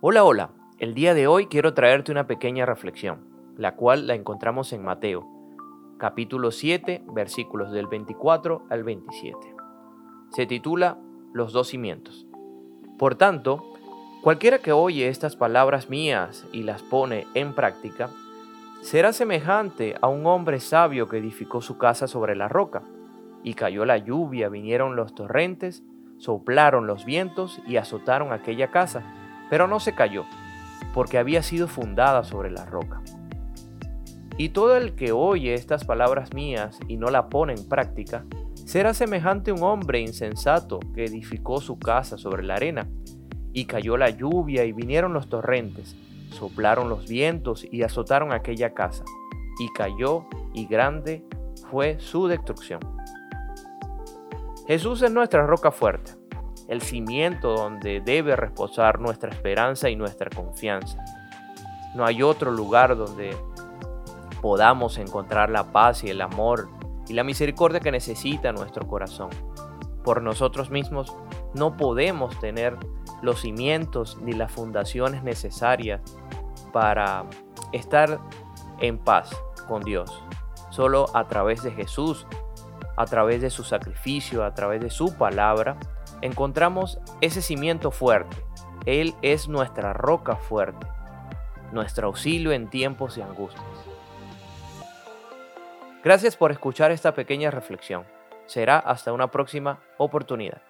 Hola, hola. El día de hoy quiero traerte una pequeña reflexión, la cual la encontramos en Mateo, capítulo 7, versículos del 24 al 27. Se titula Los dos cimientos. Por tanto, cualquiera que oye estas palabras mías y las pone en práctica, será semejante a un hombre sabio que edificó su casa sobre la roca, y cayó la lluvia, vinieron los torrentes, soplaron los vientos y azotaron aquella casa, pero no se cayó, porque había sido fundada sobre la roca. Y todo el que oye estas palabras mías y no la pone en práctica, será semejante a un hombre insensato que edificó su casa sobre la arena, y cayó la lluvia y vinieron los torrentes, soplaron los vientos y azotaron aquella casa, y cayó y grande fue su destrucción. Jesús es nuestra roca fuerte, el cimiento donde debe reposar nuestra esperanza y nuestra confianza. No hay otro lugar donde podamos encontrar la paz y el amor y la misericordia que necesita nuestro corazón. Por nosotros mismos no podemos tener los cimientos ni las fundaciones necesarias para estar en paz con Dios. Solo a través de Jesús, a través de su sacrificio, a través de su palabra, encontramos ese cimiento fuerte. Él es nuestra roca fuerte, nuestro auxilio en tiempos de angustias. Gracias por escuchar esta pequeña reflexión. Será hasta una próxima oportunidad.